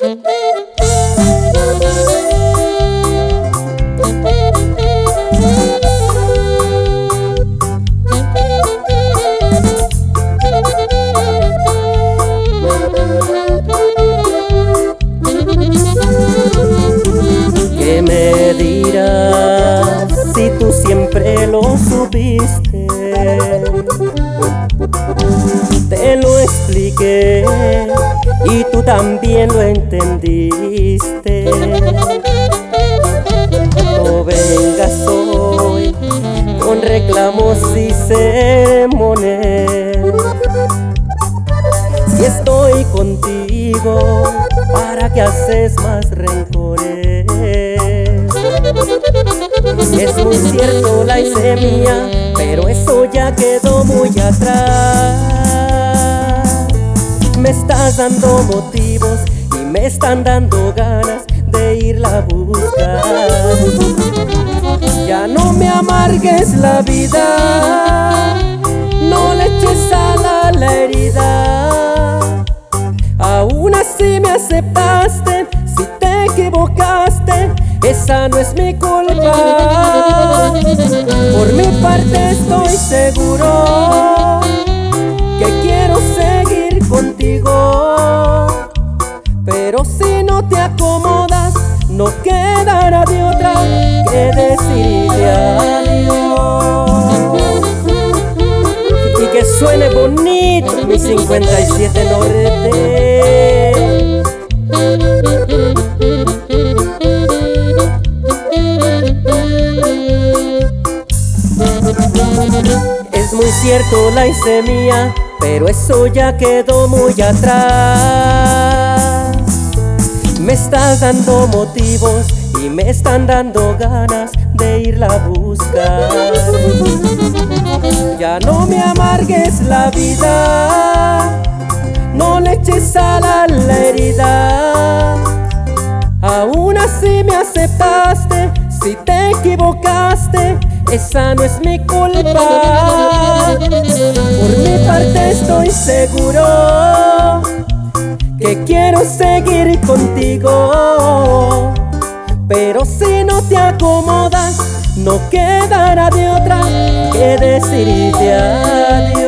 ¿Qué me dirás si tú siempre lo supiste? Te lo expliqué y tú también lo entendiste. No vengas hoy con reclamos y sermones. Si estoy contigo, ¿para qué haces más rencores? Es muy cierto, la hice mía, pero eso ya quedó muy atrás. Me estás dando motivos y me están dando ganas de irla a buscar. Ya no me amargues la vida, no le eches a la herida. Aún así me aceptaste, si te equivocaste, esa no es mi culpa. Por mi parte estoy seguro que quiero seguir contigo. Pero si no te acomodas, no quedará de otra que decirte adiós. Y que suene bonito mi 57 norte. Es cierto, la hice mía, pero eso ya quedó muy atrás. Me estás dando motivos y me están dando ganas de irla a buscar. Ya no me amargues la vida, no le eches sal a la herida. Aún así me aceptaste, si te equivocaste, esa no es mi culpa. Por mi parte estoy seguro que quiero seguir contigo. Pero si no te acomodas, no quedará de otra que decirte adiós.